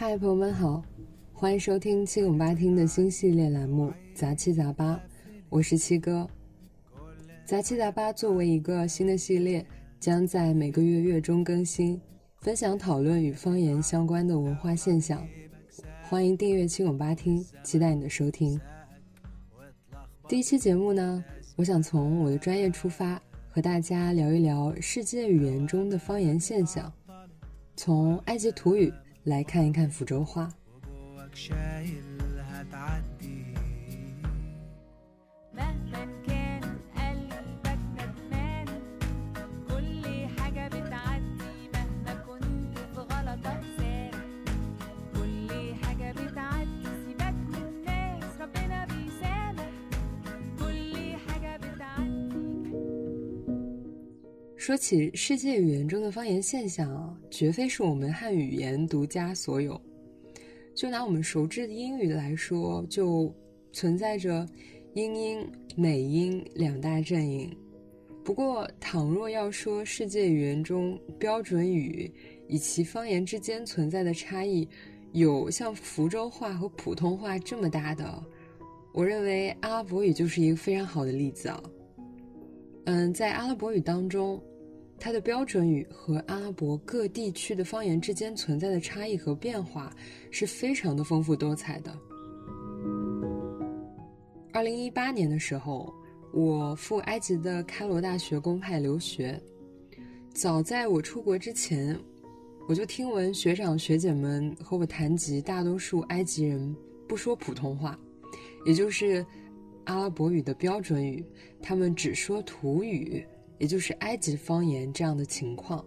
嗨，朋友们好，欢迎收听七拱八听的新系列栏目《杂七杂八》，我是七哥。杂七杂八作为一个新的系列，将在每个月月中更新，分享讨论与方言相关的文化现象。欢迎订阅七拱八听，期待你的收听。第一期节目呢，我想从我的专业出发，和大家聊一聊世界语言中的方言现象，从埃及土语来看一看福州话。说起世界语言中的方言现象啊，绝非是我们汉语言独家所有。就拿我们熟知的英语来说，就存在着英音、美音两大阵营。不过，倘若要说世界语言中标准语以其方言之间存在的差异有像福州话和普通话这么大的，我认为阿拉伯语就是一个非常好的例子啊。嗯，在阿拉伯语当中。它的标准语和阿拉伯各地区的方言之间存在的差异和变化是非常的丰富多彩的。二零一八年的时候，我赴埃及的开罗大学公派留学。早在我出国之前，我就听闻学长学姐们和我谈及，大多数埃及人不说普通话，也就是阿拉伯语的标准语，他们只说土语。也就是埃及方言这样的情况。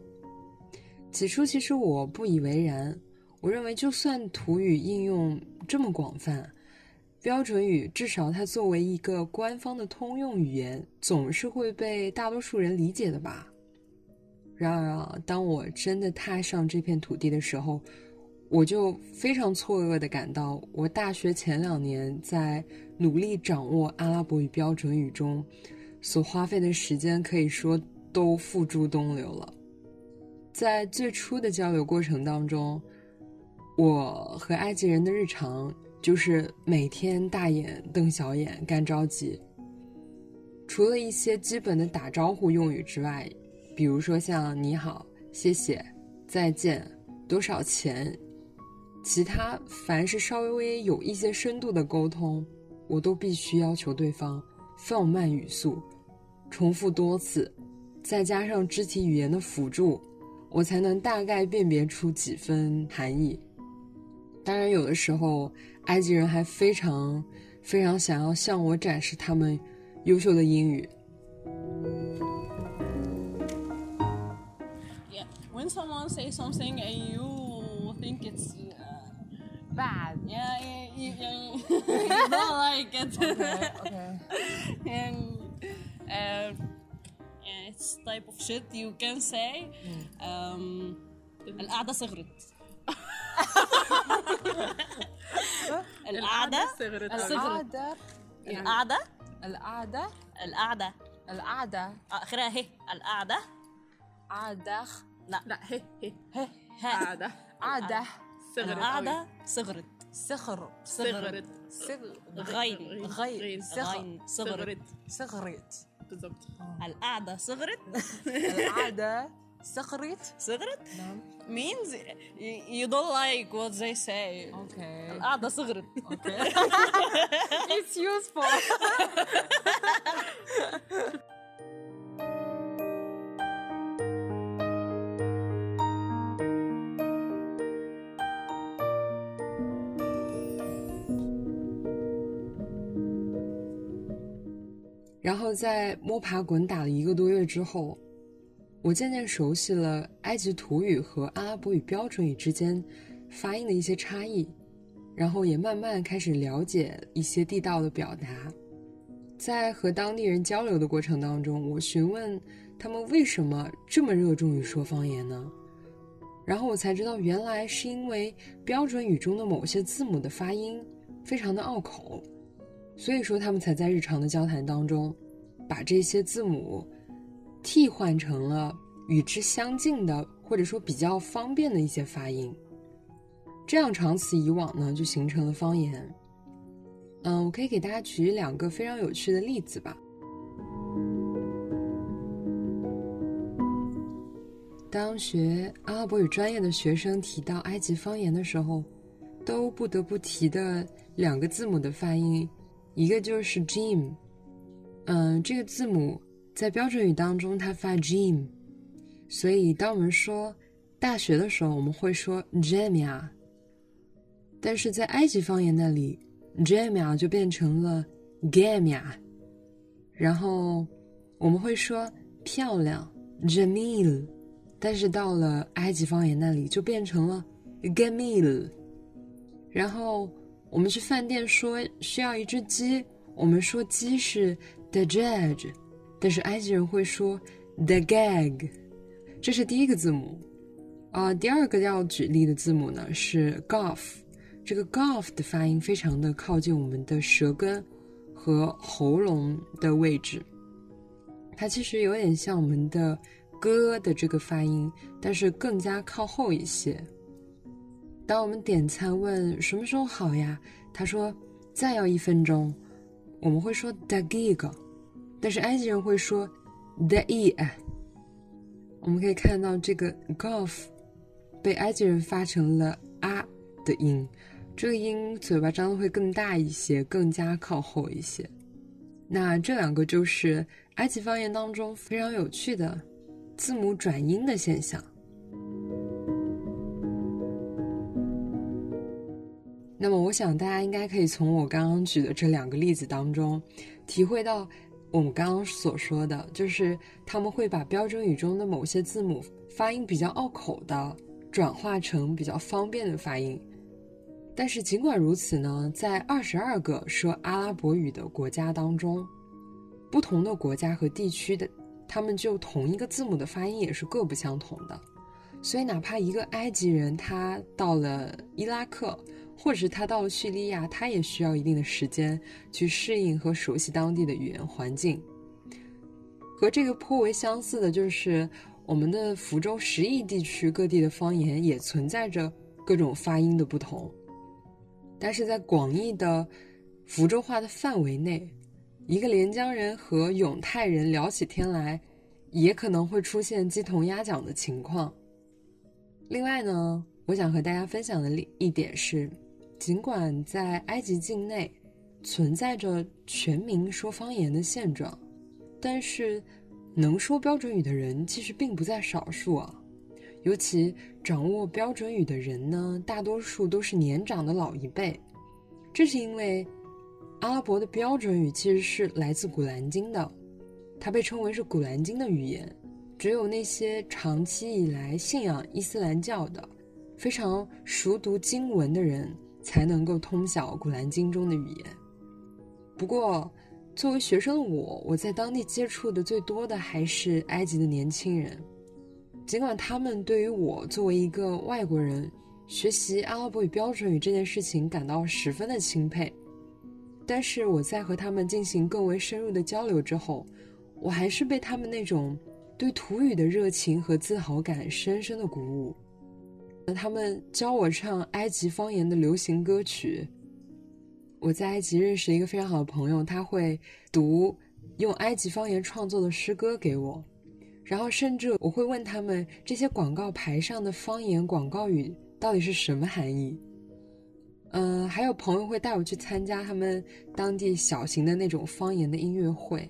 起初，其实我不以为然。我认为，就算土语应用这么广泛，标准语至少它作为一个官方的通用语言，总是会被大多数人理解的吧。然而啊，当我真的踏上这片土地的时候，我就非常错愕地感到，我大学前两年在努力掌握阿拉伯语标准语中。所花费的时间可以说都付诸东流了。在最初的交流过程当中，我和埃及人的日常就是每天大眼瞪小眼干着急。除了一些基本的打招呼用语之外，比如说像你好、谢谢、再见、多少钱，其他凡是稍微有一些深度的沟通，我都必须要求对方放慢语速。重复多次，再加上肢体语言的辅助，我才能大概辨别出几分含义。当然，有的时候埃及人还非常非常想要向我展示他们优秀的英语。Yeah, when someone says something and you think it's bad, yeah, you don't like it. Okay, Okay. And uh, it's type of shit you can say. Um, القعدة صغرت. القعدة صغرت صغرت. القعدة القعدة. القعدة. القعدة. القعدة. آخرها هي. القعدة. عادة لا. لا هي هي. هي. قعدة. عادة صغرت. القعدة صغرت. صغر. صغرت. صغر. غين غين صغر. غين صغرت. صغرت. بالضبط. القعدة صغرت. القعدة صغرت صغرت. نعم. Means you, you don't like what they say. أوكي. القعدة صغرت. أوكي. It's useful “然后在摸爬滚打了一个多月之后，我渐渐熟悉了埃及土语和阿拉伯语标准语之间发音的一些差异，然后也慢慢开始了解一些地道的表达。在和当地人交流的过程当中，我询问他们为什么这么热衷于说方言呢？然后我才知道，原来是因为标准语中的某些字母的发音非常的拗口，所以说他们才在日常的交谈当中，把这些字母替换成了与之相近的或者说比较方便的一些发音。这样长此以往呢，就形成了方言。嗯，我可以给大家举两个非常有趣的例子吧。当学阿拉伯语专业的学生提到埃及方言的时候，都不得不提的两个字母的发音，一个就是 Jim，嗯，这个字母在标准语当中它发 Jim，所以当我们说大学的时候，我们会说 Jamia，但是在埃及方言那里，Jamia 就变成了 Gamia，然后我们会说漂亮 Jamil。但是到了埃及方言那里就变成了 gamil，然后我们去饭店说需要一只鸡，我们说鸡是 the judge，但是埃及人会说 the gag，这是第一个字母，啊，第二个要举例的字母呢是 golf，这个 golf 的发音非常的靠近我们的舌根和喉咙的位置，它其实有点像我们的。哥的这个发音，但是更加靠后一些。当我们点餐问什么时候好呀，他说再要一分钟，我们会说 the gig，但是埃及人会说 the e。我们可以看到这个 golf 被埃及人发成了啊的音，这个音嘴巴张的会更大一些，更加靠后一些。那这两个就是埃及方言当中非常有趣的。字母转音的现象。那么，我想大家应该可以从我刚刚举的这两个例子当中，体会到我们刚刚所说的，就是他们会把标准语中的某些字母发音比较拗口的，转化成比较方便的发音。但是，尽管如此呢，在二十二个说阿拉伯语的国家当中，不同的国家和地区的。他们就同一个字母的发音也是各不相同的，所以哪怕一个埃及人他到了伊拉克，或者是他到了叙利亚，他也需要一定的时间去适应和熟悉当地的语言环境。和这个颇为相似的就是，我们的福州十亿地区各地的方言也存在着各种发音的不同，但是在广义的福州话的范围内。一个连江人和永泰人聊起天来，也可能会出现鸡同鸭讲的情况。另外呢，我想和大家分享的一点是，尽管在埃及境内存在着全民说方言的现状，但是能说标准语的人其实并不在少数啊。尤其掌握标准语的人呢，大多数都是年长的老一辈，这是因为。阿拉伯的标准语其实是来自《古兰经》的，它被称为是《古兰经》的语言。只有那些长期以来信仰伊斯兰教的、非常熟读经文的人，才能够通晓《古兰经》中的语言。不过，作为学生的我，我在当地接触的最多的还是埃及的年轻人。尽管他们对于我作为一个外国人学习阿拉伯语标准语这件事情感到十分的钦佩。但是我在和他们进行更为深入的交流之后，我还是被他们那种对土语的热情和自豪感深深的鼓舞。他们教我唱埃及方言的流行歌曲。我在埃及认识一个非常好的朋友，他会读用埃及方言创作的诗歌给我，然后甚至我会问他们这些广告牌上的方言广告语到底是什么含义。嗯，还有朋友会带我去参加他们当地小型的那种方言的音乐会。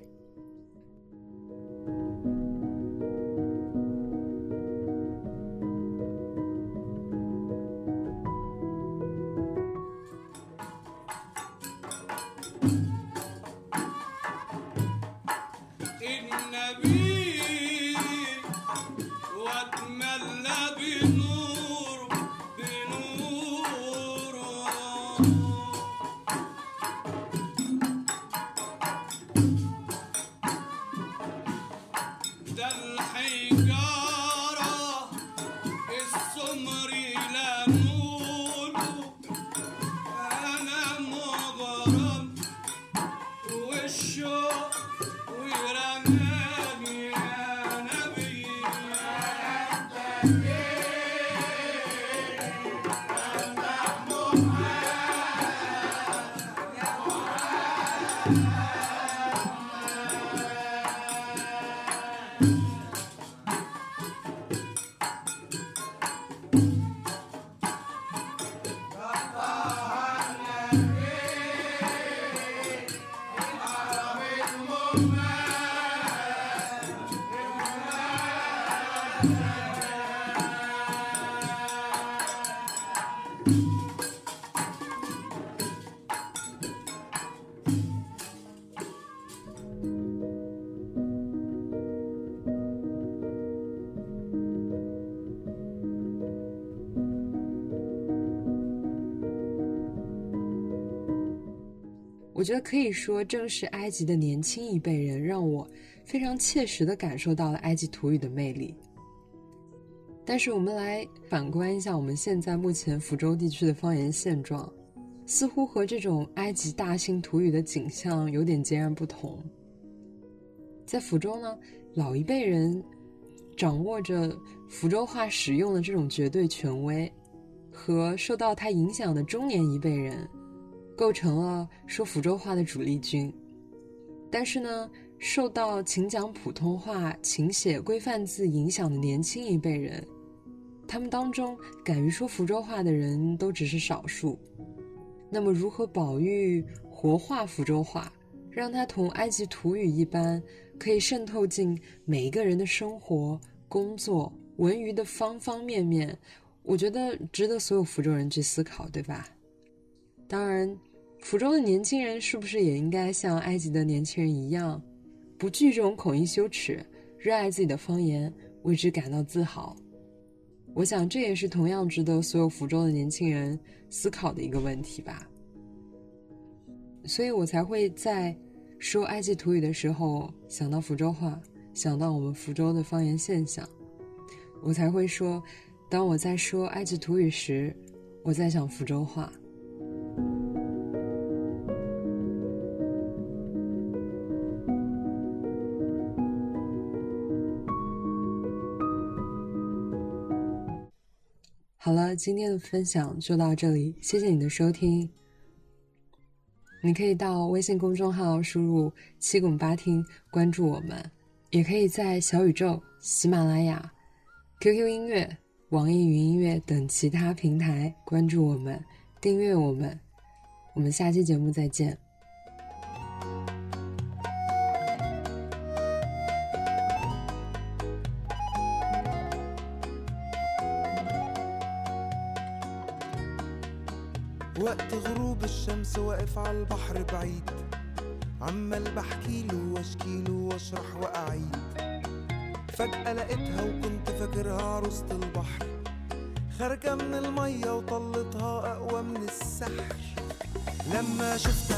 我觉得可以说，正是埃及的年轻一辈人，让我非常切实的感受到了埃及土语的魅力。但是，我们来反观一下我们现在目前福州地区的方言现状，似乎和这种埃及大兴土语的景象有点截然不同。在福州呢，老一辈人掌握着福州话使用的这种绝对权威，和受到他影响的中年一辈人。构成了说福州话的主力军，但是呢，受到请讲普通话、请写规范字影响的年轻一辈人，他们当中敢于说福州话的人都只是少数。那么，如何保育、活化福州话，让它同埃及土语一般，可以渗透进每一个人的生活、工作、文娱的方方面面？我觉得值得所有福州人去思考，对吧？当然，福州的年轻人是不是也应该像埃及的年轻人一样，不惧这种口音羞耻，热爱自己的方言，为之感到自豪？我想这也是同样值得所有福州的年轻人思考的一个问题吧。所以我才会在说埃及土语的时候想到福州话，想到我们福州的方言现象。我才会说，当我在说埃及土语时，我在想福州话。今天的分享就到这里，谢谢你的收听。你可以到微信公众号输入“七拱八听”关注我们，也可以在小宇宙、喜马拉雅、QQ 音乐、网易云音乐等其他平台关注我们、订阅我们。我们下期节目再见。وقت غروب الشمس واقف على البحر بعيد. عمال بحكيله واشكيله واشرح وأعيد. فجأة لقيتها وكنت فاكرها عروسة البحر. خارجة من المية وطلتها أقوى من السحر. لما شفتها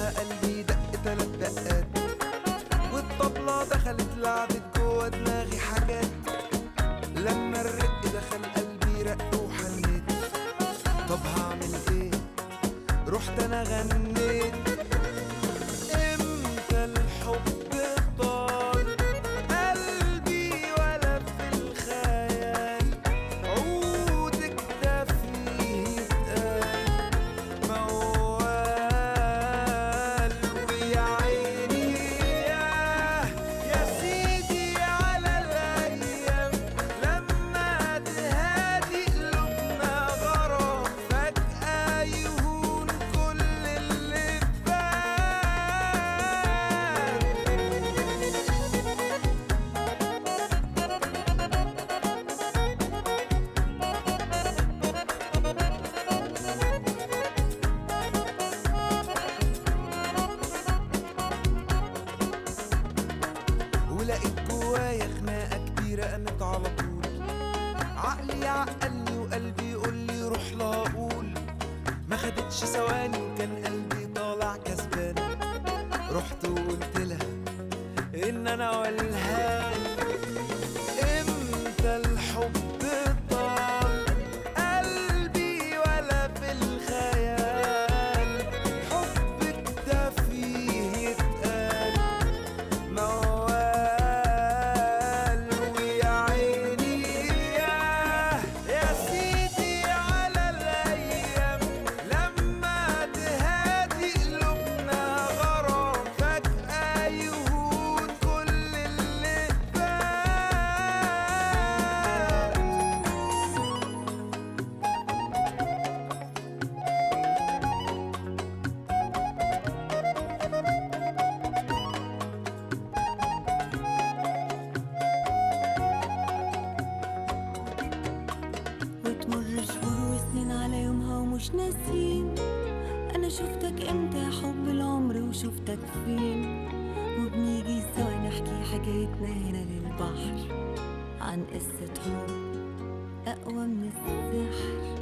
جوايا خناقة كبيرة قامت على طول. عقلي يعقلني وقلبي يقول لي روح لا أقول ما خدتش ثواني مش ناسين أنا شفتك إمتى حب العمر وشفتك فين؟ وبنيجي سوا نحكي حكايتنا هنا للبحر عن قصة حب أقوى من السحر.